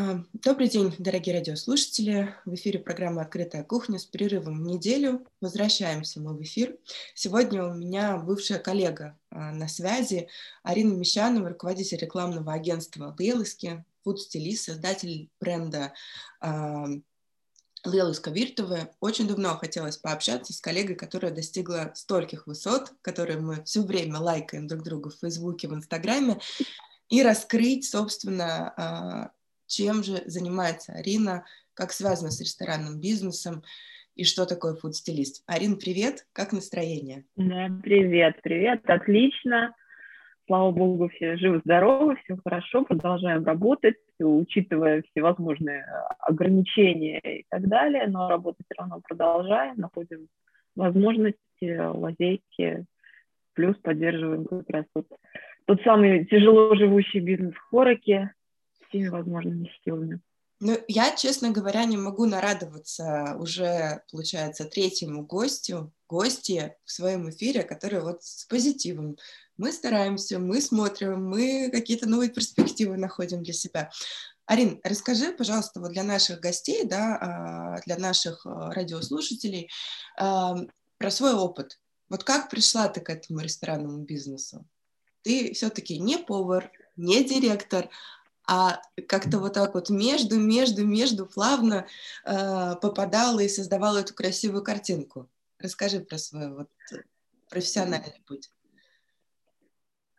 А, добрый день, дорогие радиослушатели. В эфире программа «Открытая кухня» с перерывом в неделю. Возвращаемся мы в эфир. Сегодня у меня бывшая коллега а, на связи Арина Мещанова, руководитель рекламного агентства «Лейлыски», фуд-стилист, создатель бренда а, Лелуска Виртовы. Очень давно хотелось пообщаться с коллегой, которая достигла стольких высот, которые мы все время лайкаем друг друга в Фейсбуке, в Инстаграме, и раскрыть, собственно, чем же занимается Арина, как связано с ресторанным бизнесом и что такое фуд-стилист. Арин, привет, как настроение? Да, привет, привет, отлично. Слава богу, все живы-здоровы, все хорошо, продолжаем работать, учитывая всевозможные ограничения и так далее, но работать все равно продолжаем, находим возможности, лазейки, плюс поддерживаем как раз тот, тот самый тяжело живущий бизнес в Хороке, всеми возможными силами. Ну, я, честно говоря, не могу нарадоваться уже, получается, третьему гостю, гости в своем эфире, который вот с позитивом. Мы стараемся, мы смотрим, мы какие-то новые перспективы находим для себя. Арин, расскажи, пожалуйста, вот для наших гостей, да, а, для наших а, радиослушателей а, про свой опыт. Вот как пришла ты к этому ресторанному бизнесу? Ты все-таки не повар, не директор, а как-то вот так вот между, между, между плавно э, попадала и создавала эту красивую картинку. Расскажи про свой вот профессиональный путь.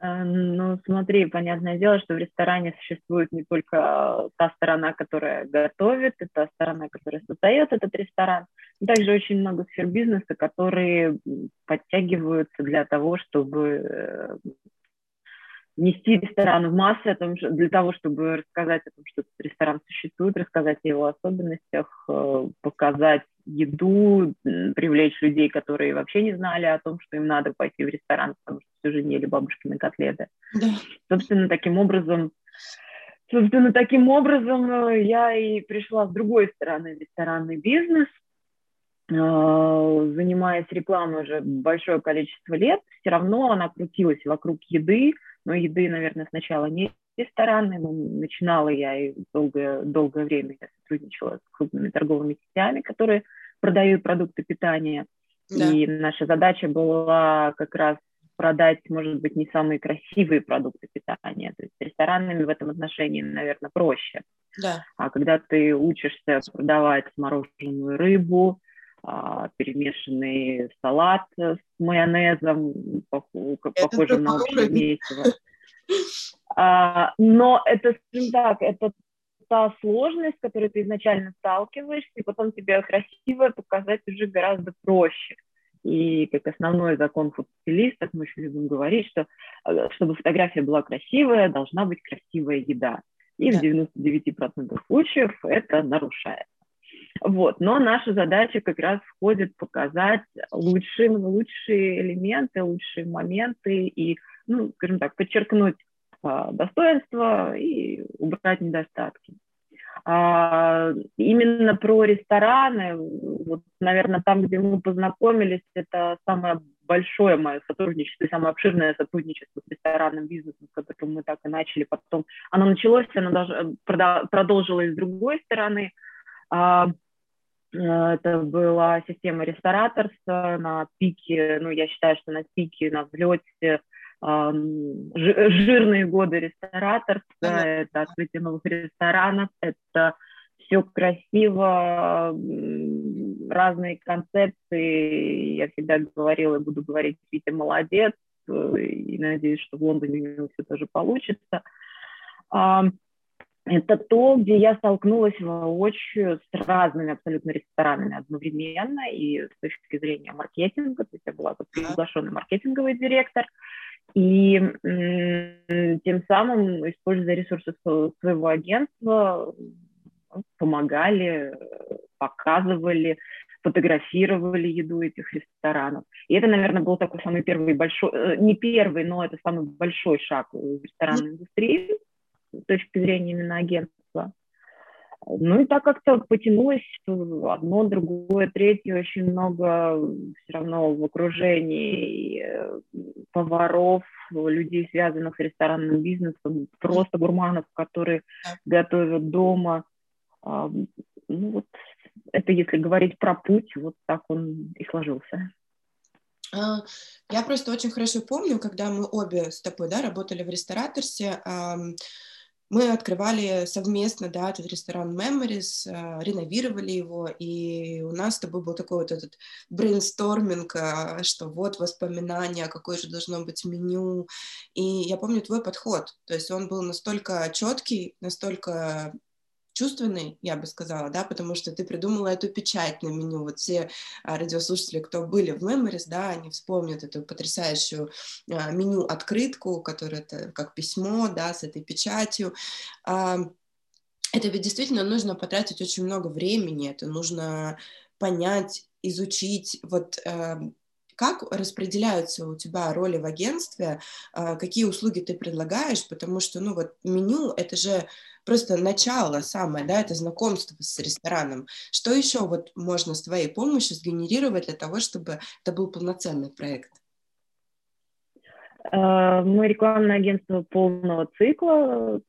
Э, ну, смотри, понятное дело, что в ресторане существует не только та сторона, которая готовит, и та сторона, которая создает этот ресторан, но также очень много сфер бизнеса, которые подтягиваются для того, чтобы э, нести ресторан в массы о том, для того, чтобы рассказать о том, что этот ресторан существует, рассказать о его особенностях, э, показать еду, привлечь людей, которые вообще не знали о том, что им надо пойти в ресторан, потому что все же не ели бабушкины котлеты. Да. Собственно, таким образом, собственно, таким образом э, я и пришла с другой стороны в ресторанный бизнес, э, занимаясь рекламой уже большое количество лет, все равно она крутилась вокруг еды, но еды, наверное, сначала не ресторанной, но начинала я и долгое, долгое время я сотрудничала с крупными торговыми сетями, которые продают продукты питания. Да. И наша задача была как раз продать, может быть, не самые красивые продукты питания. То есть ресторанами в этом отношении, наверное, проще. Да. А когда ты учишься продавать мороженую рыбу, перемешанный салат с майонезом, похожим на общее месиво. А, но это, скажем так, это та сложность, с которой ты изначально сталкиваешься, и потом тебе красиво показать уже гораздо проще. И как основной закон фотостилистов, мы еще любим говорить, что э, чтобы фотография была красивая, должна быть красивая еда. И да. в 99% случаев это нарушается. Вот. Но наша задача как раз входит показать лучшие, лучшие элементы, лучшие моменты и, ну, скажем так, подчеркнуть а, достоинства и убрать недостатки. А, именно про рестораны, вот, наверное, там, где мы познакомились, это самое большое мое сотрудничество самое обширное сотрудничество с ресторанным бизнесом, с которым мы так и начали. Потом оно началось, оно даже продолжилось с другой стороны. А, Э, это была система рестораторс на пике, ну, я считаю, что на пике, на взлете жирные годы рестораторства, это открытие новых ресторанов, это все красиво, разные концепции. Я всегда говорила и буду говорить, Витя молодец, э, и надеюсь, что в Лондоне у него все тоже получится это то, где я столкнулась воочию с разными абсолютно ресторанами одновременно и с точки зрения маркетинга, то есть я была приглашенный маркетинговый директор, и тем самым, используя ресурсы своего агентства, помогали, показывали, фотографировали еду этих ресторанов. И это, наверное, был такой самый первый большой, э, не первый, но это самый большой шаг в ресторанной индустрии, с точки зрения именно агентства. Ну и так как-то потянулось одно, другое, третье, очень много все равно в окружении э, поваров, людей, связанных с ресторанным бизнесом, просто гурманов, которые готовят дома. А, ну вот это если говорить про путь, вот так он и сложился. А, я просто очень хорошо помню, когда мы обе с тобой да, работали в рестораторсе, мы открывали совместно, да, этот ресторан Memories, э, реновировали его, и у нас с тобой был такой вот этот брейнсторминг, э, что вот воспоминания, какое же должно быть меню, и я помню твой подход, то есть он был настолько четкий, настолько чувственный, я бы сказала, да, потому что ты придумала эту печать на меню. Вот все а, радиослушатели, кто были в Memories, да, они вспомнят эту потрясающую а, меню-открытку, которая это как письмо, да, с этой печатью. А, это ведь действительно нужно потратить очень много времени, это нужно понять, изучить, вот как распределяются у тебя роли в агентстве, какие услуги ты предлагаешь, потому что, ну вот меню, это же просто начало самое, да, это знакомство с рестораном. Что еще вот можно с твоей помощью сгенерировать для того, чтобы это был полноценный проект? Э, мы рекламное агентство полного цикла,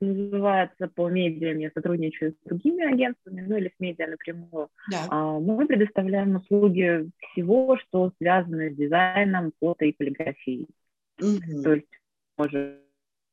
называется по медиа, я сотрудничаю с другими агентствами, ну или с медиа напрямую. Да. А, мы предоставляем услуги всего, что связано с дизайном, фото и полиграфией. Угу. То есть можем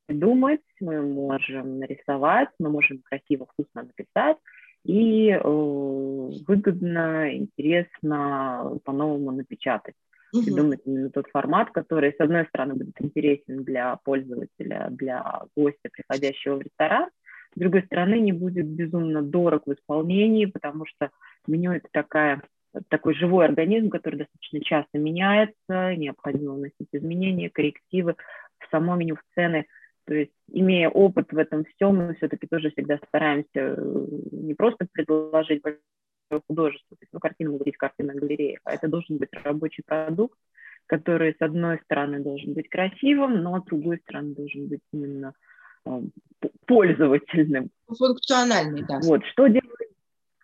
придумать, мы можем нарисовать, мы можем красиво, вкусно написать и э, выгодно, интересно по-новому напечатать. Придумать именно тот формат, который, с одной стороны, будет интересен для пользователя, для гостя, приходящего в ресторан, с другой стороны, не будет безумно дорог в исполнении, потому что меню это такая такой живой организм, который достаточно часто меняется, необходимо вносить изменения, коррективы в само меню, в цены. То есть, имея опыт в этом всем, мы все-таки тоже всегда стараемся э, не просто предложить художество, то есть, ну, картину могут быть картина галереи, а это должен быть рабочий продукт, который, с одной стороны, должен быть красивым, но с другой стороны, должен быть именно э, пользовательным. Функциональный, да. Вот, что делать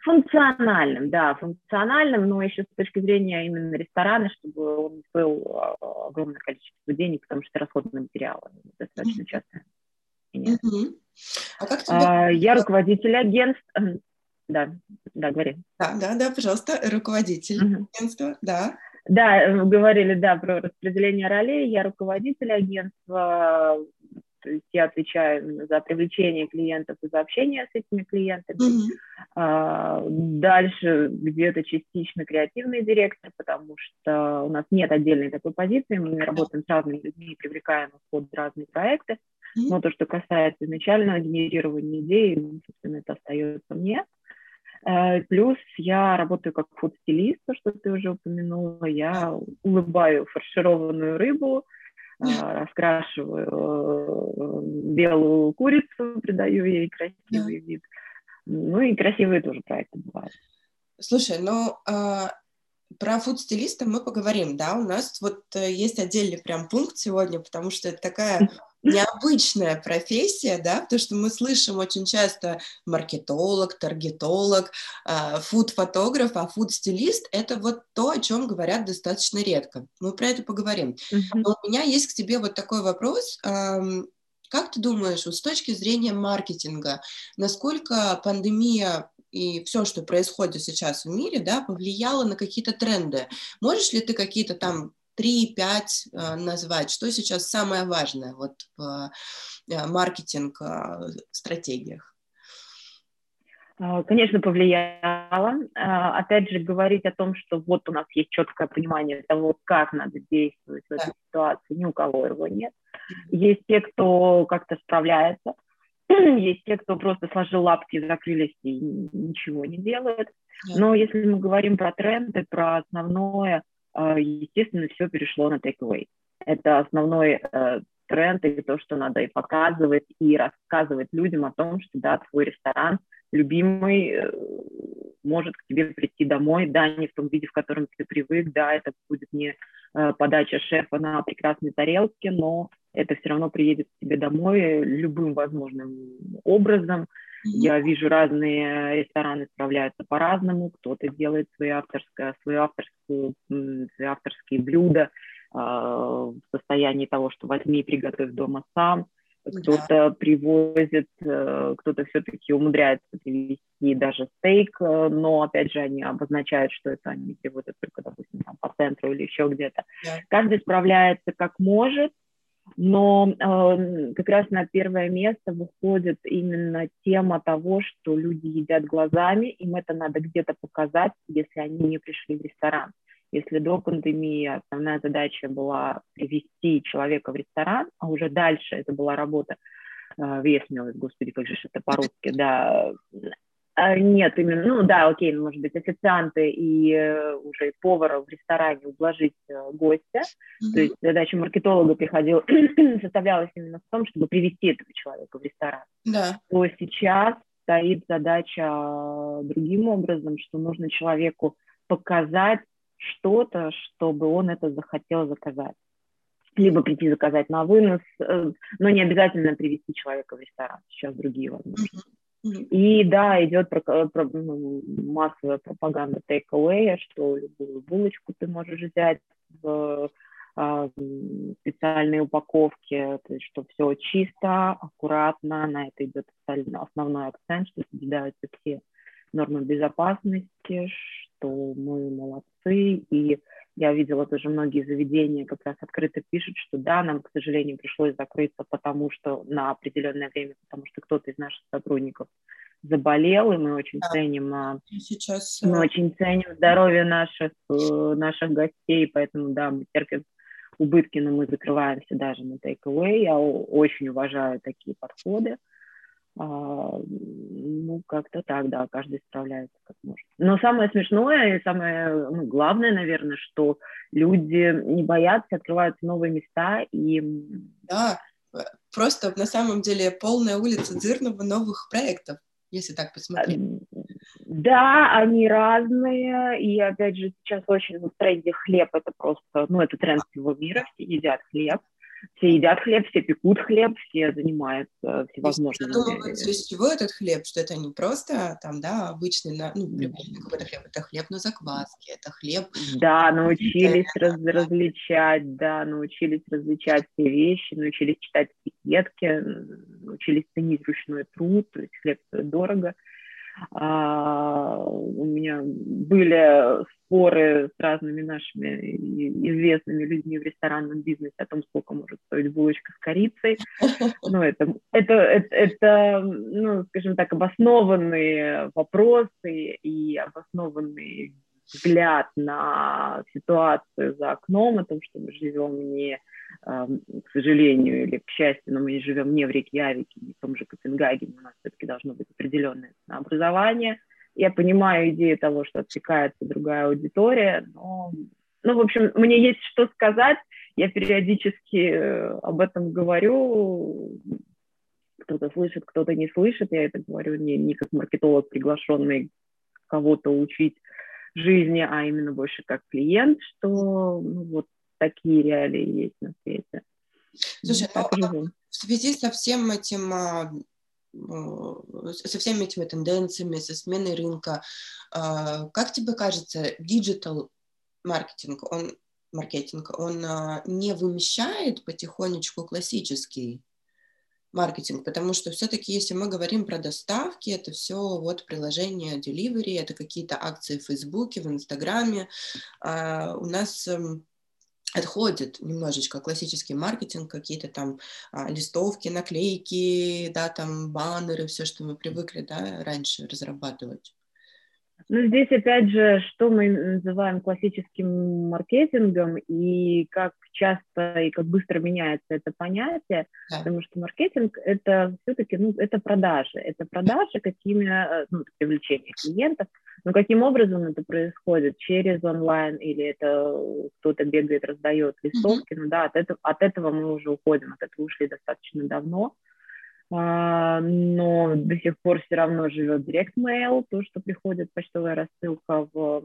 Функциональным, да, функциональным, но еще с точки зрения именно ресторана, чтобы он стоил а, огромное количество денег, потому что расходные материалы достаточно часто. Mm-hmm. А как тебе... а, я руководитель агентства. Да, да, говори. Да, да, да, пожалуйста, руководитель mm-hmm. агентства, да. Да, говорили, да, про распределение ролей. Я руководитель агентства, то есть я отвечаю за привлечение клиентов и за общение с этими клиентами. Mm-hmm. А, дальше где-то частично креативный директор, потому что у нас нет отдельной такой позиции, мы работаем с разными людьми и привлекаем в ход разные проекты. Mm-hmm. Но то, что касается изначального генерирования идей, собственно, это остается мне. А, плюс я работаю как фуд-стилист, что ты уже упомянула. Я улыбаю фаршированную рыбу, а, раскрашиваю э, белую курицу, придаю ей красивый да. вид. Ну и красивые тоже проекты бывают. Слушай, ну а, про фуд-стилиста мы поговорим, да, у нас вот э, есть отдельный прям пункт сегодня, потому что это такая необычная профессия, да, потому что мы слышим очень часто маркетолог, таргетолог, э, фуд-фотограф, а фуд-стилист — это вот то, о чем говорят достаточно редко. Мы про это поговорим. Но у меня есть к тебе вот такой вопрос. Как ты думаешь, вот с точки зрения маркетинга, насколько пандемия и все, что происходит сейчас в мире, да, повлияло на какие-то тренды? Можешь ли ты какие-то там 3-5 э, назвать, что сейчас самое важное вот в э, маркетинг-стратегиях? А, конечно, повлияло. А, опять же, говорить о том, что вот у нас есть четкое понимание того, как надо действовать в этой да. ситуации, ни у кого его нет. Есть те, кто как-то справляется, есть те, кто просто сложил лапки, закрылись и ничего не делает. Но если мы говорим про тренды, про основное, а, естественно, все перешло на takeaway. Это основной э, тренд и то, что надо и показывать, и рассказывать людям о том, что да, твой ресторан любимый э, может к тебе прийти домой, да, не в том виде, в котором ты привык, да, это будет не э, подача шефа на прекрасной тарелке, но это все равно приедет к тебе домой любым возможным образом, Я вижу разные рестораны справляются по-разному, кто-то делает свои авторское, свою авторскую, свои авторские блюда э, в состоянии того, что возьми и приготовь дома сам, кто-то да. привозит, э, кто-то все-таки умудряется привезти даже стейк, э, но опять же они обозначают, что это они привозят только, допустим, там, по центру или еще где-то. Да. Каждый справляется как может, но э, как раз на первое место выходит именно тема того, что люди едят глазами, им это надо где-то показать, если они не пришли в ресторан. Если до пандемии основная задача была привести человека в ресторан, а уже дальше это была работа э, весмилость, господи, как же это по-русски, да, нет, именно, ну да, окей, может быть, официанты и э, уже и повара в ресторане ублажить э, гостя. Mm-hmm. То есть задача маркетолога приходила, составлялась именно в том, чтобы привести этого человека в ресторан. Да. То сейчас стоит задача другим образом, что нужно человеку показать что-то, чтобы он это захотел заказать. Либо прийти заказать на вынос, э, но не обязательно привести человека в ресторан. Сейчас другие возможности. Mm-hmm. И да, идет про, про, ну, массовая пропаганда take-away, что любую булочку ты можешь взять в а, специальной упаковке, то есть что все чисто, аккуратно, на это идет основной акцент, что соблюдаются все нормы безопасности, что мы молодцы, и я видела тоже многие заведения как раз открыто пишут, что да, нам, к сожалению, пришлось закрыться, потому что на определенное время, потому что кто-то из наших сотрудников заболел, и мы очень да. ценим, а, Сейчас... мы э, очень ценим здоровье наших, э, наших гостей, поэтому да, мы терпим убытки, но мы закрываемся даже на take-away. Я очень уважаю такие подходы. Ну, как-то так, да, каждый справляется как может. Но самое смешное и самое ну, главное, наверное, что люди не боятся, открываются новые места и... Да, просто на самом деле полная улица Дзырного новых проектов, если так посмотреть. Да, они разные, и опять же сейчас очень в тренде хлеб, это просто, ну, это тренд всего мира, все едят хлеб, все едят хлеб, все пекут хлеб, все занимаются всевозможными... Задумываются, из чего этот хлеб, что это не просто там, да, обычный, ну, какой-то хлеб, это хлеб на закваске, это хлеб... Да, научились раз, различать, да, научились различать все вещи, научились читать этикетки, научились ценить ручной труд, то есть хлеб стоит дорого. А, у меня были споры с разными нашими известными людьми в ресторанном бизнесе о том, сколько может стоить булочка с корицей. Ну, это, это, это, это ну, скажем так, обоснованные вопросы и обоснованный взгляд на ситуацию за окном, о том, что мы живем не к сожалению или к счастью, но мы не живем не в Рейкьявике, не в том же Копенгагене, у нас все-таки должно быть определенное образование. Я понимаю идею того, что отсекается другая аудитория, но, ну, в общем, мне есть что сказать, я периодически э, об этом говорю, кто-то слышит, кто-то не слышит, я это говорю не, не как маркетолог, приглашенный кого-то учить жизни, а именно больше как клиент, что ну, вот такие реалии есть на свете. Слушай, ну, в связи со всем этим а, со всеми этими тенденциями, со сменой рынка, а, как тебе кажется, digital маркетинг, он маркетинг, он а, не вымещает потихонечку классический маркетинг, потому что все-таки, если мы говорим про доставки, это все вот приложение delivery, это какие-то акции в Фейсбуке, в Инстаграме. у нас эм, отходит немножечко классический маркетинг, какие-то там а, листовки, наклейки, да, там баннеры, все, что мы привыкли, да, раньше разрабатывать. Ну, здесь, опять же, что мы называем классическим маркетингом и как часто и как быстро меняется это понятие, да. потому что маркетинг — это все-таки, ну, это продажи. Это продажи, какими, э, ну, привлечение клиентов, но каким образом это происходит? Через онлайн или это кто-то бегает, раздает листовки? Mm-hmm. Ну да, от этого, от этого мы уже уходим, от этого ушли достаточно давно. Но до сих пор все равно живет Direct Mail, то, что приходит почтовая рассылка в,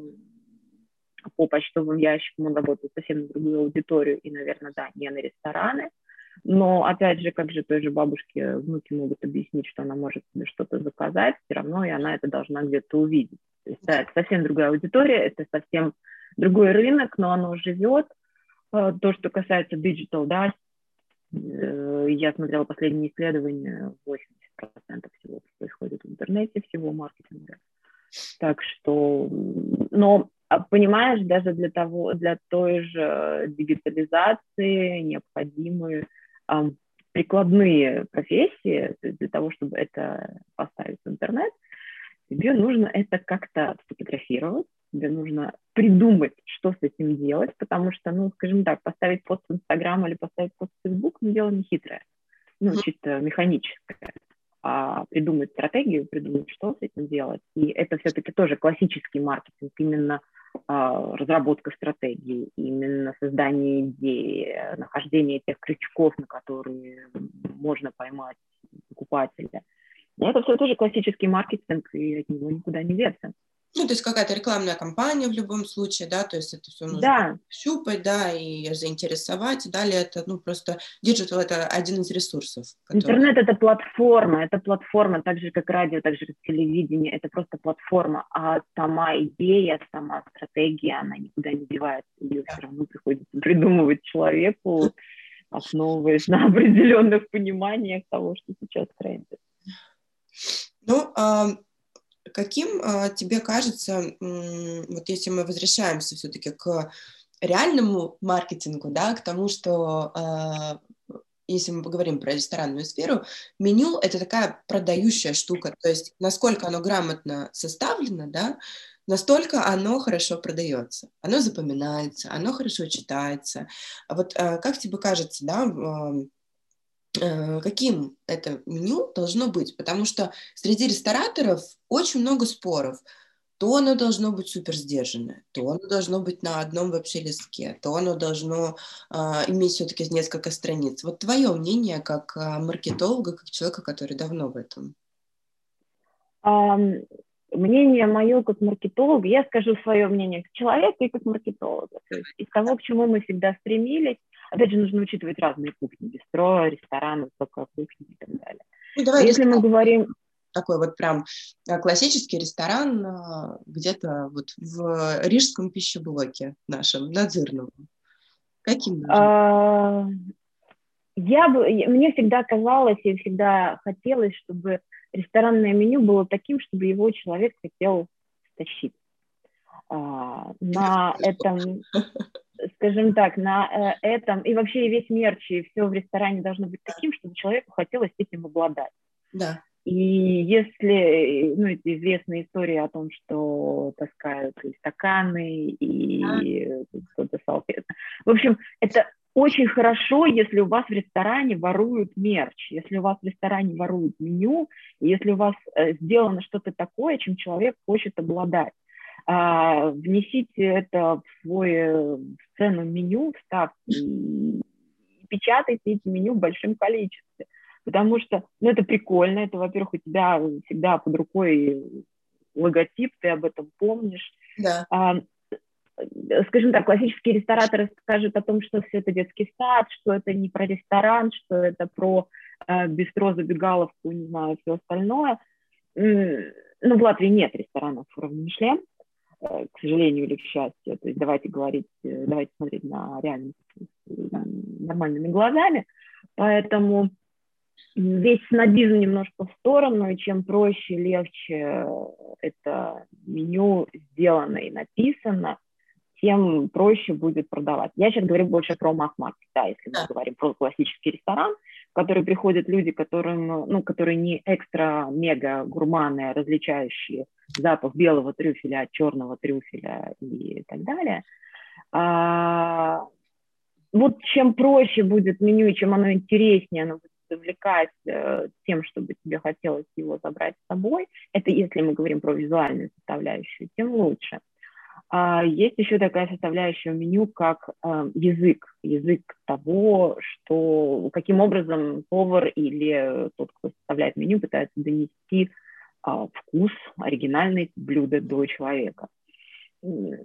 по почтовым ящикам, он работает совсем на другую аудиторию и, наверное, да, не на рестораны. Но, опять же, как же той же бабушке внуки могут объяснить, что она может себе что-то заказать, все равно и она это должна где-то увидеть. То есть, да, это совсем другая аудитория, это совсем другой рынок, но оно живет. Э, то, что касается digital, да, я смотрела последние исследования, 80% всего происходит в интернете, всего маркетинга. Так что, но а понимаешь, даже для того, для той же дигитализации необходимы э, прикладные профессии, для того, чтобы это поставить в интернет, тебе нужно это как-то сфотографировать, тебе нужно придумать, что с этим делать, потому что, ну, скажем так, поставить пост в Инстаграм или поставить пост в Фейсбук, ну, дело не хитрое, ну, чисто механическое а придумать стратегию, придумать, что с этим делать. И это все-таки тоже классический маркетинг, именно а, разработка стратегии, именно создание идеи, нахождение тех крючков, на которые можно поймать покупателя. Это все тоже классический маркетинг, и от него никуда не деться. Ну, то есть какая-то рекламная кампания в любом случае, да, то есть это все нужно да. щупать, да, и заинтересовать. Далее это, ну, просто диджитал – это один из ресурсов. Который... Интернет – это платформа, это платформа, так же, как радио, так же, как телевидение, это просто платформа, а сама идея, сама стратегия, она никуда не девается, ее да. все равно приходится придумывать человеку, основываясь на определенных пониманиях того, что сейчас трендит. Ну, Каким а, тебе кажется, вот если мы возвращаемся все-таки к реальному маркетингу, да, к тому, что а, если мы поговорим про ресторанную сферу, меню — это такая продающая штука, то есть насколько оно грамотно составлено, да, настолько оно хорошо продается, оно запоминается, оно хорошо читается. А вот как тебе кажется, да, каким это меню должно быть, потому что среди рестораторов очень много споров. То оно должно быть супер сдержанное, то оно должно быть на одном вообще листке, то оно должно а, иметь все-таки несколько страниц. Вот твое мнение как а, маркетолога, как человека, который давно в этом? Um, мнение мое как маркетолога, я скажу свое мнение как человека и как маркетолога. То есть из того, к чему мы всегда стремились, Опять же, нужно учитывать разные кухни, бистро, рестораны, высокая кухня и так далее. Ну, давай Если мы говорим... Такой вот прям э, классический ресторан э, где-то вот в рижском пищеблоке нашем, Надзырном. Каким а, я бы, мне всегда казалось и всегда хотелось, чтобы ресторанное меню было таким, чтобы его человек хотел стащить. А, на этом скажем так, на э, этом, и вообще и весь мерч, и все в ресторане должно быть таким, чтобы человеку хотелось этим обладать. Да. И если, ну, это известная история о том, что таскают и стаканы, и кто-то салфетки. В общем, это очень хорошо, если у вас в ресторане воруют мерч, если у вас в ресторане воруют меню, если у вас э, сделано что-то такое, чем человек хочет обладать а, внесите это в свой э, в цену меню, вставьте и печатайте эти меню в большом количестве. Потому что, ну, это прикольно, это, во-первых, у тебя всегда под рукой логотип, ты об этом помнишь. Да. А, скажем так, классические рестораторы скажут о том, что все это детский сад, что это не про ресторан, что это про э, бистро, забегаловку, не знаю, все остальное. Ну, в Латвии нет ресторанов уровня Мишлен, к сожалению или к счастью. То есть давайте говорить, э, давайте смотреть на реальность нормальными глазами. Поэтому весь снобизм немножко в сторону, и чем проще, легче это меню сделано и написано, тем проще будет продавать. Я сейчас говорю больше про масс-маркет, да, если мы говорим про классический ресторан, в который приходят люди, которым, ну, которые не экстра-мега гурманы, различающие запах белого трюфеля от черного трюфеля и так далее. А, вот чем проще будет меню, чем оно интереснее, оно будет завлекать э, тем, чтобы тебе хотелось его забрать с собой, это если мы говорим про визуальную составляющую, тем лучше. А есть еще такая составляющая меню, как э, язык, язык того, что каким образом повар или тот, кто составляет меню, пытается донести э, вкус оригинальной блюда до человека.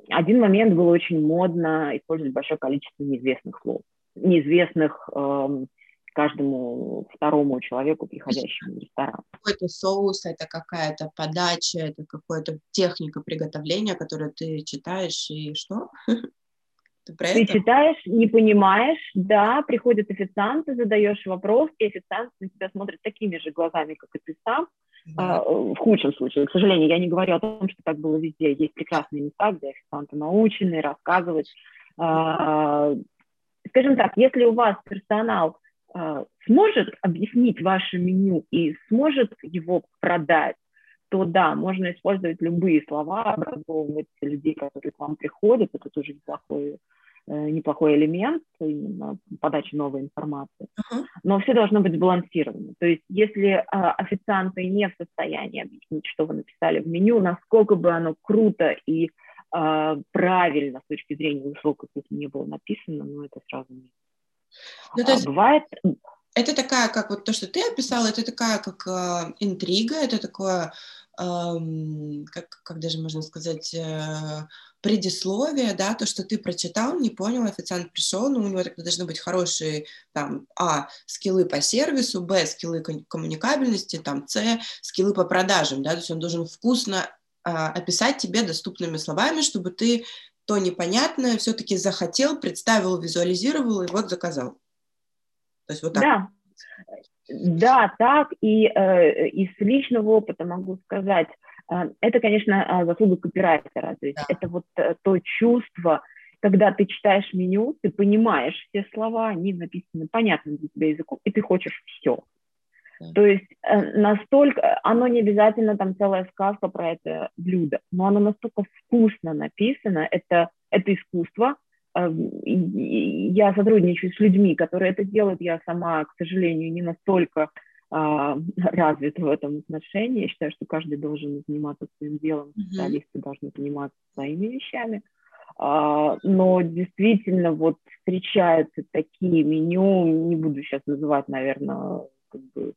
Один момент было очень модно использовать большое количество неизвестных слов, неизвестных э, каждому второму человеку, приходящему в ресторан. Какой-то соус, это какая-то подача, это какая-то техника приготовления, которую ты читаешь, и что? Ты, про ты это? читаешь, не понимаешь, да, приходит официант, ты задаешь вопрос, и официант на тебя смотрит такими же глазами, как и ты сам, а, в худшем случае. К сожалению, я не говорю о том, что так было везде. Есть прекрасные места, где официанты научены рассказывать. А, скажем так, если у вас персонал сможет объяснить ваше меню и сможет его продать, то да, можно использовать любые слова, образовывать людей, которые к вам приходят, это тоже неплохой, э, неплохой элемент именно подачи новой информации. Uh-huh. Но все должно быть сбалансировано. То есть если а, официанты не в состоянии объяснить, что вы написали в меню, насколько бы оно круто и а, правильно с точки зрения высокой кухни не было написано, но это сразу не. Ну, то есть... а, бывает это такая, как вот то, что ты описала, это такая, как э, интрига, это такое как, как даже можно сказать, э, предисловие, да, то, что ты прочитал, не понял, официант пришел, но ну, у него тогда должны быть хорошие, там, а, скиллы по сервису, б, скиллы коммуникабельности, там, с, скиллы по продажам, да, то есть он должен вкусно а, описать тебе доступными словами, чтобы ты то непонятное все-таки захотел, представил, визуализировал и вот заказал. То есть вот так. Да, да, так, и э, из личного опыта могу сказать, э, это, конечно, э, заслуга копирайтера, то есть да. это вот э, то чувство, когда ты читаешь меню, ты понимаешь все слова, они написаны понятным для тебя языком, и ты хочешь все. То есть э, настолько, оно не обязательно там целая сказка про это блюдо, но оно настолько вкусно написано, это, это искусство, Эм, я сотрудничаю с людьми, которые это делают. Я сама, к сожалению, не настолько а, развита в этом отношении. Я считаю, что каждый должен заниматься своим делом, специалисты mm-hmm. должны заниматься своими вещами. А, но действительно вот встречаются такие меню, не буду сейчас называть, наверное, как бы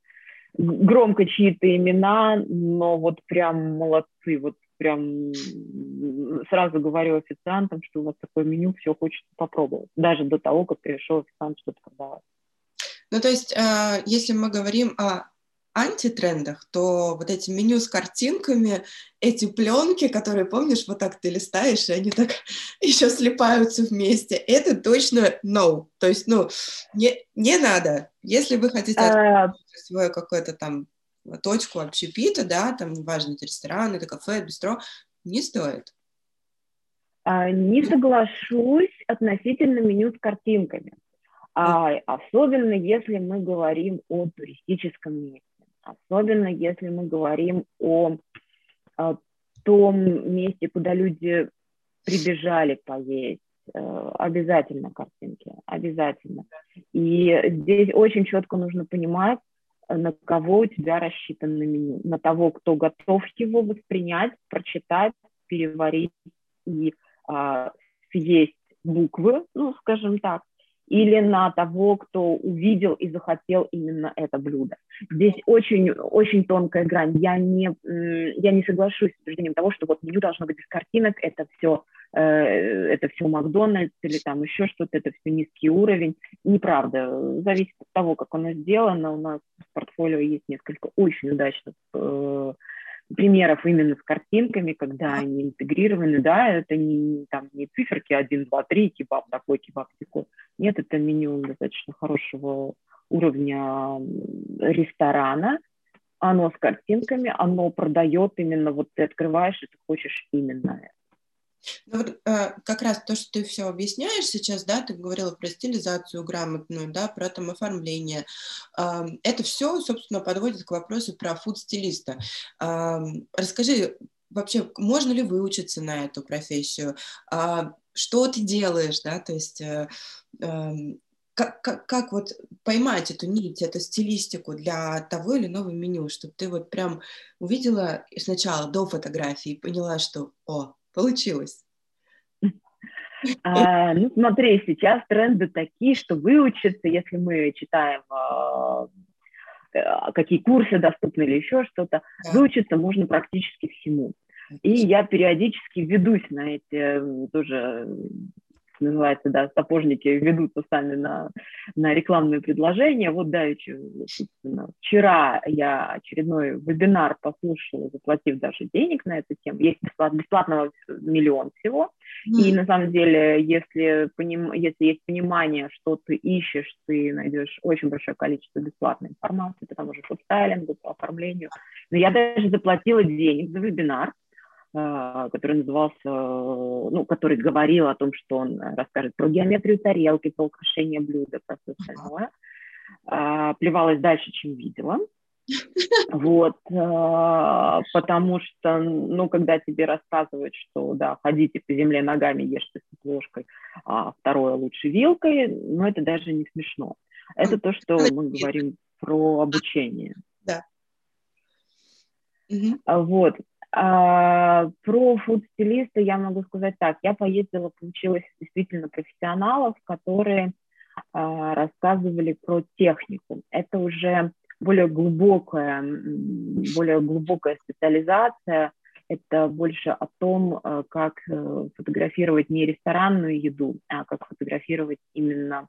громко чьи-то имена, но вот прям молодцы, вот прям сразу говорю официантам, что у вас такое меню, все хочется попробовать, даже до того, как пришел официант что-то продавать. Ну, то есть, э, если мы говорим о антитрендах, то вот эти меню с картинками, эти пленки, которые, помнишь, вот так ты листаешь, и они так еще слипаются вместе, это точно no. То есть, ну, не, не надо. Если вы хотите а... свое какое-то там точку общепита, да, там, неважно, это ресторан, это кафе, бистро, не стоит. А, не соглашусь относительно меню с картинками. А, особенно если мы говорим о туристическом месте. Особенно если мы говорим о, о том месте, куда люди прибежали поесть. Э, обязательно картинки, обязательно. И здесь очень четко нужно понимать, на кого у тебя рассчитано меню, на того, кто готов его воспринять, прочитать, переварить и а, съесть буквы, ну, скажем так, или на того, кто увидел и захотел именно это блюдо. Здесь очень, очень тонкая грань. Я не, я не соглашусь с утверждением того, что вот меню должно быть без картинок, это все Э, это все Макдональдс или там еще что-то, это все низкий уровень. Неправда. Зависит от того, как оно сделано. У нас в портфолио есть несколько очень удачных э, примеров именно с картинками, когда они интегрированы, да, это не, там, не циферки 1, 2, 3, кебаб такой, кебаб такой. Нет, это меню достаточно хорошего уровня ресторана, оно с картинками, оно продает именно, вот ты открываешь, и ты хочешь именно это. Ну, вот, э, как раз то, что ты все объясняешь сейчас, да, ты говорила про стилизацию грамотную, да, про там оформление. Это все, собственно, подводит к вопросу про фуд-стилиста. Расскажи, вообще, можно ли выучиться на эту профессию? Э, что ты делаешь, да, то есть... Э, э, как, как, как вот поймать эту нить, эту стилистику для того или иного меню, чтобы ты вот прям увидела сначала до фотографии и поняла, что, о, получилось? А, ну, смотри, сейчас тренды такие, что выучиться, если мы читаем а, э, какие курсы доступны или еще что-то, да. выучиться можно практически всему. И я периодически ведусь на эти тоже называется, да, сапожники ведутся сами на, на рекламные предложения. Вот, да, собственно, вчера я очередной вебинар послушала, заплатив даже денег на эту тему. Есть бесплатно, бесплатного миллион всего. Mm. И на самом деле, если, поним, если есть понимание, что ты ищешь, ты найдешь очень большое количество бесплатной информации, потому что по стайлингу, по оформлению. Но я даже заплатила денег за вебинар, который назывался, ну, который говорил о том, что он расскажет про геометрию тарелки, про украшение блюда, про все остальное. А, плевалась дальше, чем видела. Вот, а, потому что, ну, когда тебе рассказывают, что, да, ходите по земле ногами, ешьте с ложкой, а второе лучше вилкой, ну, это даже не смешно. Это то, что мы говорим про обучение. Да. Вот, а, про фуд-стилиста я могу сказать так. Я поездила, получилось действительно профессионалов, которые а, рассказывали про технику. Это уже более глубокая, более глубокая специализация. Это больше о том, а, как э, фотографировать не ресторанную еду, а как фотографировать именно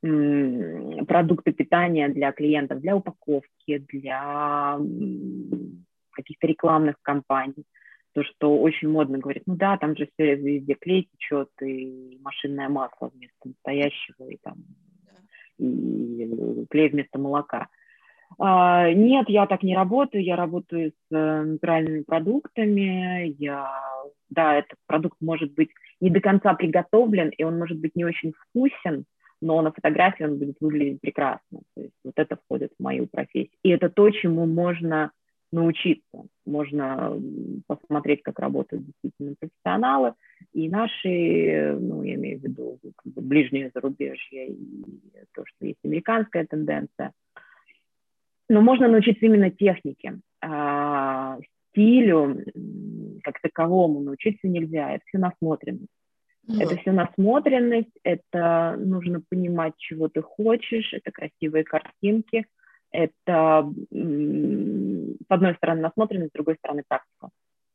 продукты питания для клиентов, для упаковки, для каких-то рекламных кампаний. То, что очень модно говорит, ну да, там же все везде клей течет и машинное масло вместо настоящего, и там и клей вместо молока. А, нет, я так не работаю, я работаю с э, натуральными продуктами. Я, да, этот продукт может быть не до конца приготовлен, и он может быть не очень вкусен, но на фотографии он будет выглядеть прекрасно. То есть вот это входит в мою профессию. И это то, чему можно научиться. Можно посмотреть, как работают действительно профессионалы. И наши, ну, я имею в виду как бы ближнее зарубежье и то, что есть американская тенденция. Но можно научиться именно технике. А, стилю как таковому научиться нельзя. Это все насмотренность. Mm-hmm. Это все насмотренность, это нужно понимать, чего ты хочешь, это красивые картинки – это, с одной стороны, насмотренность, с другой стороны, практика.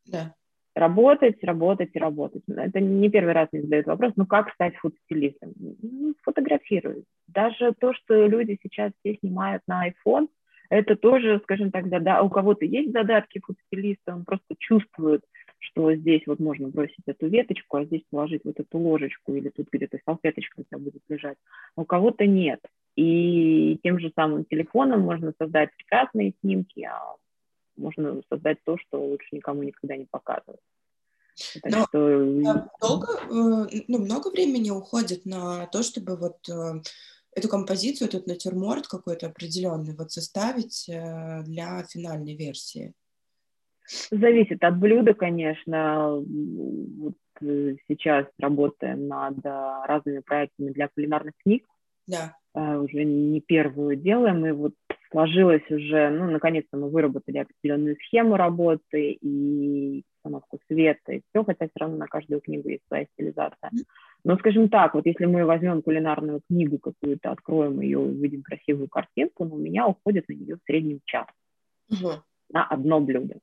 Да. Работать, работать и работать. Это не первый раз мне задают вопрос, ну как стать фотостилистом? Ну, фотографируй. Даже то, что люди сейчас все снимают на iPhone, это тоже, скажем так, зада... у кого-то есть задатки фотостилиста, он просто чувствует, что здесь вот можно бросить эту веточку, а здесь положить вот эту ложечку, или тут где-то салфеточка у тебя будет лежать. А у кого-то нет. И тем же самым телефоном можно создать прекрасные снимки, а можно создать то, что лучше никому никогда не показывать. Так Но что... долго, э, ну, много времени уходит на то, чтобы вот э, эту композицию, этот натюрморт какой-то определенный вот составить э, для финальной версии? Зависит от блюда, конечно. Вот сейчас работаем над разными проектами для кулинарных книг. Да. Уже не первую делаем, и вот сложилось уже, ну, наконец-то мы выработали определенную схему работы и установку света, и все, хотя все равно на каждую книгу есть своя стилизация. Но, скажем так, вот если мы возьмем кулинарную книгу какую-то, откроем ее, увидим красивую картинку, ну, у меня уходит на нее в среднем час угу. на одно блюдо.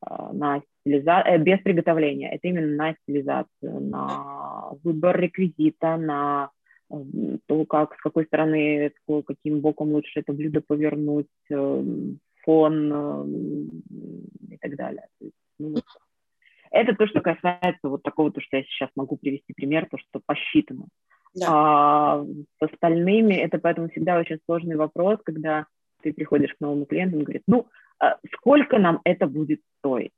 А, на стилизацию, э, без приготовления, это именно на стилизацию, на выбор реквизита, на то, как, с какой стороны, каким боком лучше это блюдо повернуть, эм, фон эм, и так далее. ну, это то, что касается вот такого, то, что я сейчас могу привести пример, то, что посчитано. Да. А с остальными это поэтому всегда очень сложный вопрос, когда ты приходишь к новому клиенту, он говорит, ну, а сколько нам это будет стоить?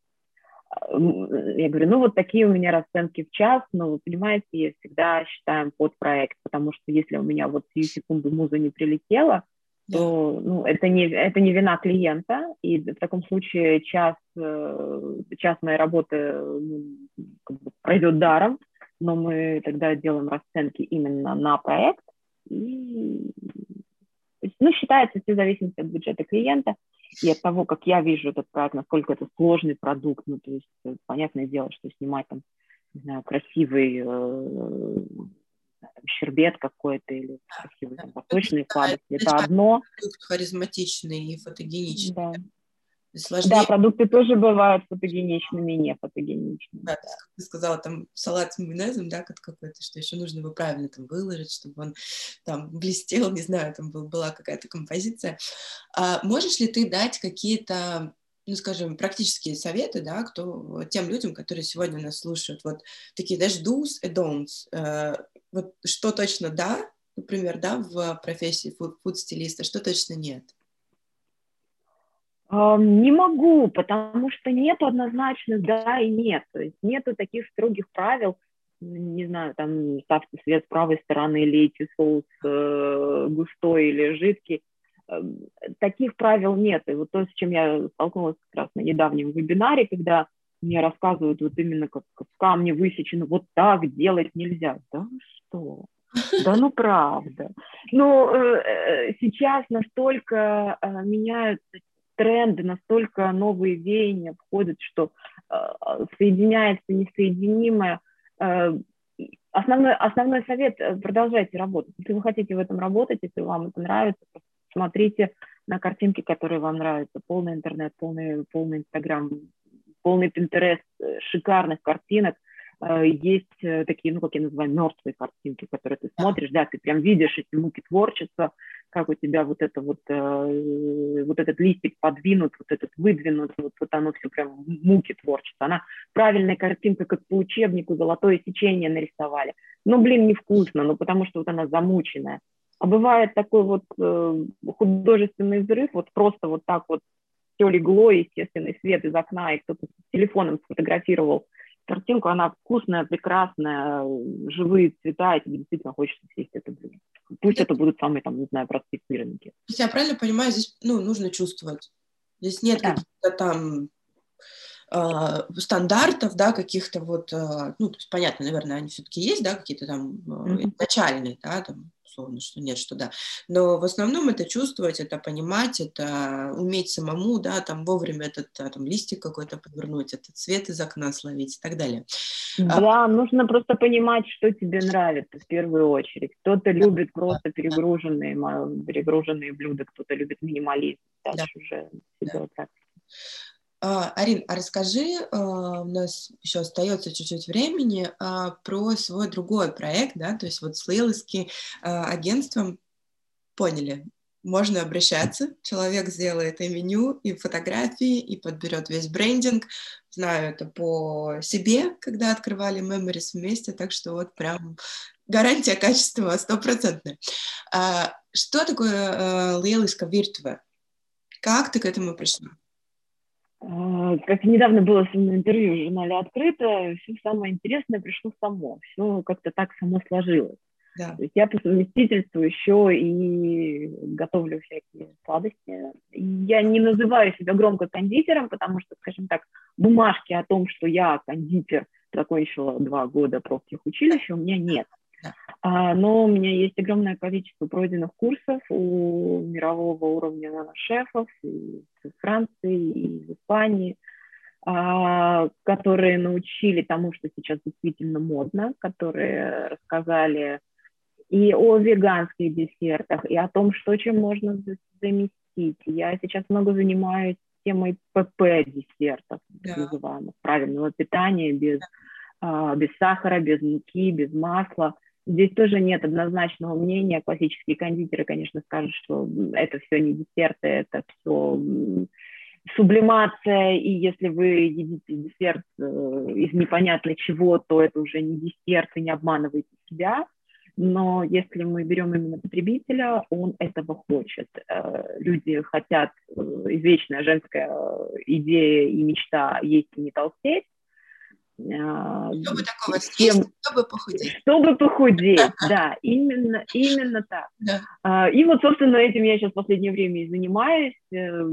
Я говорю, ну вот такие у меня расценки в час, но вы понимаете, я всегда считаем под проект, потому что если у меня вот сию секунду муза не прилетела, то ну, это, не, это не вина клиента, и в таком случае час, э, час моей работы ну, как бы пройдет даром, но мы тогда делаем расценки именно на проект, и ну, считается все в зависимости от бюджета клиента и от того, как я вижу этот проект, насколько это сложный продукт, ну, то есть э, понятное дело, что снимать там, не знаю, красивый э, щербет какой-то или красивый там восточный сладости, это одно. Харизматичный и фотогеничный. Да. Сложнее... Да, продукты тоже бывают фотогеничными и не фотогеничными. Да, да. как ты сказала, там салат с майонезом, да, как какой-то, что еще нужно его правильно там выложить, чтобы он там блестел, не знаю, там был, была какая-то композиция. А можешь ли ты дать какие-то ну, скажем, практические советы, да, кто, тем людям, которые сегодня нас слушают, вот такие даже do's и don'ts, э, вот что точно да, например, да, в профессии фуд-стилиста, что точно нет? Не могу, потому что нет однозначных да и нет. То есть нету таких строгих правил, не знаю, там ставьте свет с правой стороны, лейте соус э, густой или жидкий. Э, таких правил нет. И вот то, с чем я столкнулась как раз на недавнем вебинаре, когда мне рассказывают вот именно как, как в камне высечено, вот так делать нельзя. Да что? Да ну правда. Ну, э, сейчас настолько э, меняются тренды, настолько новые веяния входят, что э, соединяется несоединимое. Э, основной, основной совет – продолжайте работать. Если вы хотите в этом работать, если вам это нравится, смотрите на картинки, которые вам нравятся. Полный интернет, полный, полный Инстаграм, полный Пинтерест шикарных картинок. Э, есть э, такие, ну, как я называю, мертвые картинки, которые ты смотришь, да, ты прям видишь эти муки творчества, как у тебя вот это вот, э, вот этот листик подвинут, вот этот выдвинут, вот, вот оно все прям муки творчества. Она правильная картинка, как по учебнику, золотое сечение нарисовали. Ну, блин, невкусно, ну, потому что вот она замученная. А бывает такой вот э, художественный взрыв, вот просто вот так вот все легло, естественный свет из окна, и кто-то с телефоном сфотографировал картинку, она вкусная, прекрасная, живые цвета, и тебе действительно хочется съесть это блюдо. Пусть это будут самые, там, не знаю, простые сырники. Если я правильно понимаю, здесь, ну, нужно чувствовать. Здесь нет да. каких-то там э, стандартов, да, каких-то вот, э, ну, то есть, понятно, наверное, они все-таки есть, да, какие-то там э, mm-hmm. начальные, да, там, условно, что нет, что да. Но в основном это чувствовать, это понимать, это уметь самому, да, там вовремя этот там листик какой-то повернуть, этот цвет из окна словить и так далее. А да, а, нужно просто понимать, что тебе нравится в первую очередь. Кто-то любит просто перегруженные, перегруженные блюда, кто-то любит минимализм. Дальше да. уже да. А, Арин, а расскажи, а, у нас еще остается чуть-чуть времени, а, про свой другой проект, да, то есть вот с Лейловским агентством, поняли, можно обращаться, человек сделает и меню, и фотографии, и подберет весь брендинг. Знаю это по себе, когда открывали Memories вместе, так что вот прям гарантия качества стопроцентная. Что такое Лейловская Virtue? Как ты к этому пришла? А, как недавно было со мной интервью в журнале «Открыто», все самое интересное пришло само, все как-то так само сложилось. Да. То есть я по совместительству еще и готовлю всякие сладости. Я не называю себя громко кондитером, потому что, скажем так, бумажки о том, что я кондитер, закончила два года профтехучилища, у меня нет. А, но у меня есть огромное количество пройденных курсов у мирового уровня шефов и в Франции, и в Испании, а, которые научили тому, что сейчас действительно модно, которые рассказали и о веганских десертах, и о том, что чем можно заместить. Я сейчас много занимаюсь темой ПП десертов, да. называемых, правильного питания без, а, без сахара, без муки, без масла – Здесь тоже нет однозначного мнения. Классические кондитеры, конечно, скажут, что это все не десерты, это все сублимация, и если вы едите десерт э, из непонятно чего, то это уже не десерт, и не обманывайте себя. Но если мы берем именно потребителя, он этого хочет. Э, люди хотят, э, извечная женская идея и мечта есть и не толстеть, чтобы такого съесть, чтобы похудеть. Чтобы похудеть, да, именно, именно так. Да. А, и вот, собственно, этим я сейчас в последнее время и занимаюсь, э,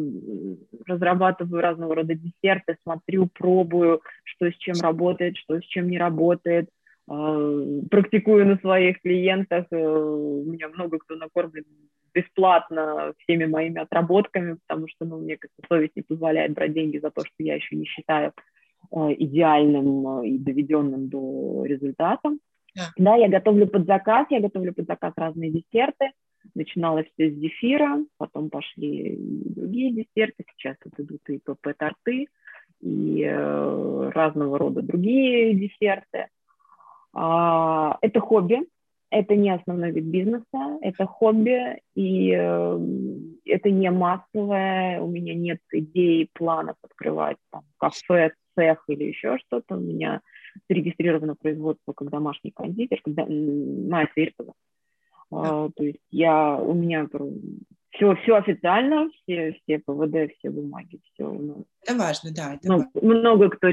разрабатываю разного рода десерты, смотрю, пробую, что с чем работает, что с чем не работает, а, практикую на своих клиентах, э, у меня много кто накормлен бесплатно всеми моими отработками, потому что, ну, мне как-то совесть не позволяет брать деньги за то, что я еще не считаю Э, идеальным э, и доведенным до результата. Да. да, я готовлю под заказ, я готовлю под заказ разные десерты. Начиналось все с зефира, потом пошли другие десерты, сейчас вот идут и ПП-торты, и э, разного рода другие десерты. А, это хобби, это не основной вид бизнеса, это хобби, и э, это не массовое, у меня нет идей, планов открывать там, кафе, цех или еще что-то. У меня зарегистрировано производство как домашний кондитер, когда Майя Свиртова. А, то есть я, у меня все, все официально, все, все ПВД, все бумаги, все у нас. Это важно, да. Это ну, важно. Много, кто,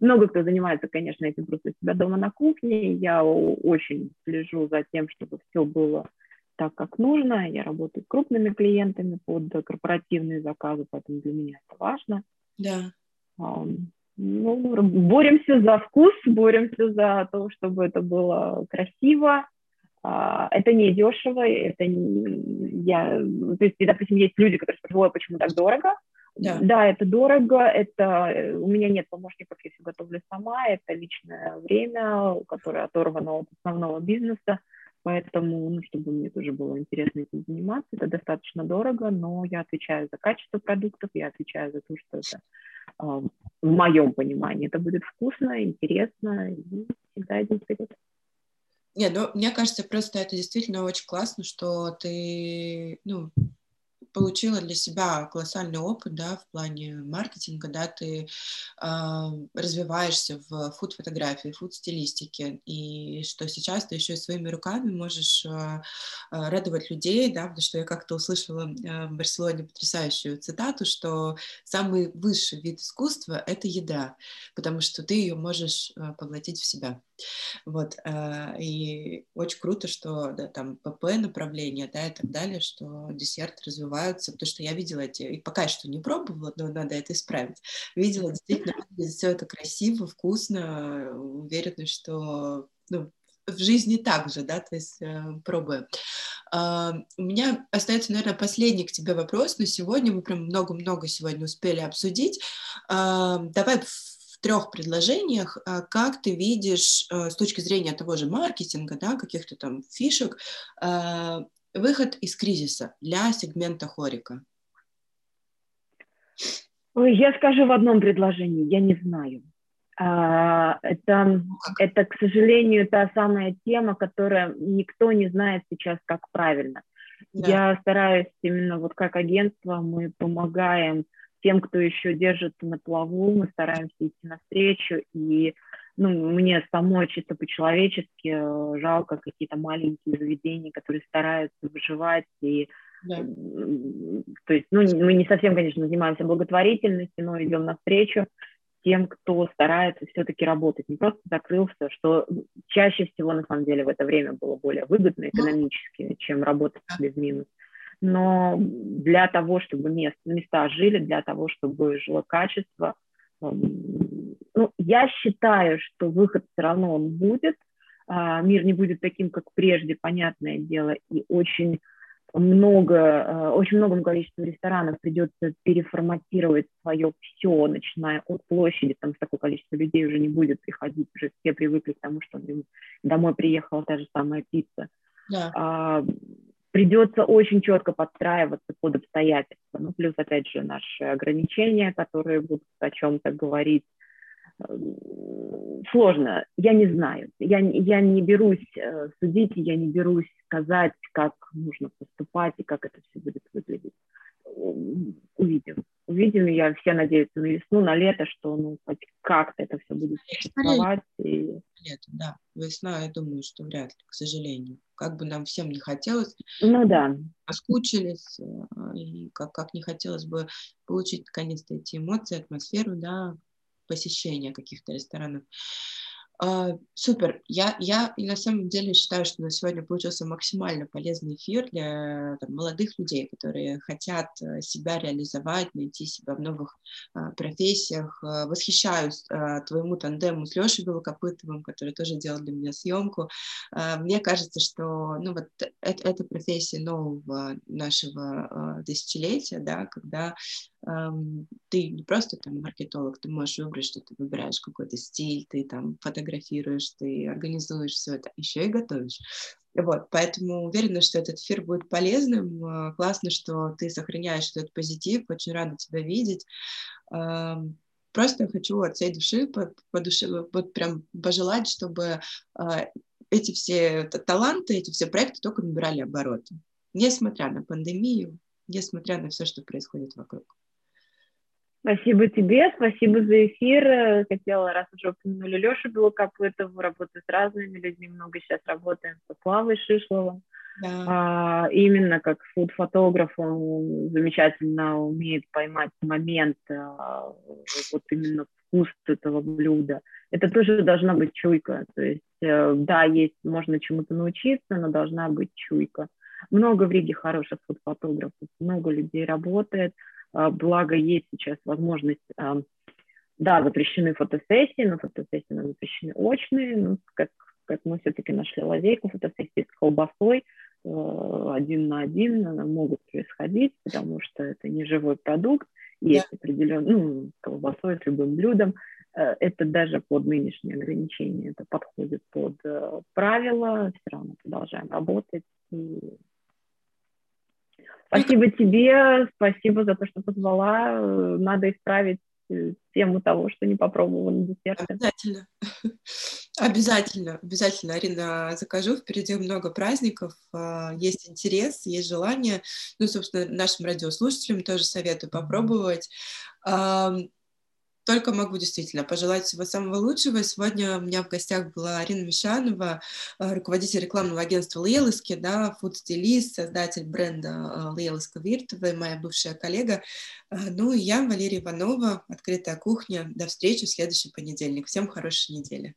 много кто занимается, конечно, этим просто у себя дома на кухне. Я очень слежу за тем, чтобы все было так, как нужно. Я работаю с крупными клиентами под корпоративные заказы, поэтому для меня это важно. Да. Ну, боремся за вкус, боремся за то, чтобы это было красиво. А, это не дешево, это не, я, то есть, допустим, есть люди, которые спрашивают, почему так дорого. Да. да, это дорого, это у меня нет помощников, я все готовлю сама, это личное время, которое оторвано от основного бизнеса, поэтому, ну, чтобы мне тоже было интересно этим заниматься, это достаточно дорого, но я отвечаю за качество продуктов, я отвечаю за то, что это в моем понимании. Это будет вкусно, интересно и всегда идем вперед. Нет, ну, мне кажется, просто это действительно очень классно, что ты, ну, получила для себя колоссальный опыт, да, в плане маркетинга, да, ты э, развиваешься в фуд-фотографии, фуд-стилистике, и что сейчас ты еще и своими руками можешь э, радовать людей, да, потому что я как-то услышала в Барселоне потрясающую цитату, что самый высший вид искусства — это еда, потому что ты ее можешь э, поглотить в себя. Вот, э, и очень круто, что да, там ПП направление, да, и так далее, что десерт развиваются, потому что я видела эти, и пока что не пробовала, но надо это исправить, видела действительно все это красиво, вкусно, уверена, что ну, в жизни так же, да, то есть э, пробуем. Uh, у меня остается, наверное, последний к тебе вопрос, но сегодня мы прям много-много сегодня успели обсудить. Uh, давай трех предложениях, а, как ты видишь э, с точки зрения того же маркетинга, да, каких-то там фишек, э, выход из кризиса для сегмента хорика? Ой, я скажу в одном предложении, я не знаю. А, это, ну, это, к сожалению, та самая тема, которая никто не знает сейчас, как правильно. Да. Я стараюсь именно вот как агентство, мы помогаем тем, кто еще держится на плаву, мы стараемся идти навстречу, и ну, мне самой чисто по-человечески э, жалко какие-то маленькие заведения, которые стараются выживать, и да. то есть, ну, мы не совсем, конечно, занимаемся благотворительностью, но идем навстречу тем, кто старается все-таки работать, не просто закрылся, что чаще всего, на самом деле, в это время было более выгодно ну. экономически, чем работать без минус но для того, чтобы мест, места жили, для того, чтобы жило качество, эм, ну, я считаю, что выход все равно он будет, а, мир не будет таким, как прежде, понятное дело, и очень много, э, очень многому количеству ресторанов придется переформатировать свое все, начиная от площади, там такое количество людей уже не будет приходить, уже все привыкли к тому, что домой приехала та же самая пицца. Да. А, придется очень четко подстраиваться под обстоятельства. Ну, плюс, опять же, наши ограничения, которые будут о чем-то говорить. Сложно, я не знаю. Я, я не берусь э, судить, я не берусь сказать, как нужно поступать и как это все будет выглядеть. Увидим. Увидим, я все надеются на весну, на лето, что ну, хоть как-то это все будет существовать. И... Лето, да. Весна, я думаю, что вряд ли, к сожалению как бы нам всем не хотелось. Ну да. Оскучились, э, и как, как не хотелось бы получить наконец-то эти эмоции, атмосферу, да, посещения каких-то ресторанов. Uh, супер. Я, я на самом деле считаю, что на сегодня получился максимально полезный эфир для там, молодых людей, которые хотят э, себя реализовать, найти себя в новых uh, профессиях. Uh, восхищаюсь твоему тандему с Лешей Белокопытовым, который тоже делал для меня съемку. Мне кажется, что ну, вот это, это профессия нового нашего тысячелетия, да, когда ты не просто там маркетолог, ты можешь выбрать, что ты выбираешь какой-то стиль, ты там фотографируешь, ты организуешь все это, еще и готовишь. Вот, поэтому уверена, что этот эфир будет полезным. Э, классно, что ты сохраняешь этот позитив. Очень рада тебя видеть. Эм, просто хочу от всей души, по, по душе, вот прям пожелать, чтобы э, эти все таланты, эти все проекты только набирали обороты. Несмотря на пандемию, несмотря на все, что происходит вокруг. Спасибо тебе, спасибо за эфир. Хотела, раз уже упомянули Лешу Белокопытову, работаю с разными людьми, много сейчас работаем с Славой Шишловым. Да. А, именно как фуд-фотограф он замечательно умеет поймать момент, а, вот именно вкус этого блюда. Это тоже должна быть чуйка. То есть, э, да, есть, можно чему-то научиться, но должна быть чуйка. Много в Риге хороших фуд-фотографов, много людей работает, а, благо есть сейчас возможность, а, да, запрещены фотосессии, но фотосессии у нас запрещены очные, ну, как, как мы все-таки нашли лазейку фотосессии с колбасой, э, один на один могут происходить, потому что это не живой продукт, есть да. определенный, ну, колбасой с любым блюдом, это даже под нынешние ограничения, это подходит под э, правила, все равно продолжаем работать и Спасибо тебе, спасибо за то, что позвала. Надо исправить э, тему того, что не попробовала на десерте. Обязательно. Обязательно, обязательно, Арина, закажу. Впереди много праздников, есть интерес, есть желание. Ну, собственно, нашим радиослушателям тоже советую попробовать. Только могу действительно пожелать всего самого лучшего. Сегодня у меня в гостях была Арина Мещанова, э, руководитель рекламного агентства Лейлыски, да, фуд-стилист, создатель бренда Лейлыска Виртова, моя бывшая коллега. Э, ну и я, Валерия Иванова, «Открытая кухня». До встречи в следующий понедельник. Всем хорошей недели.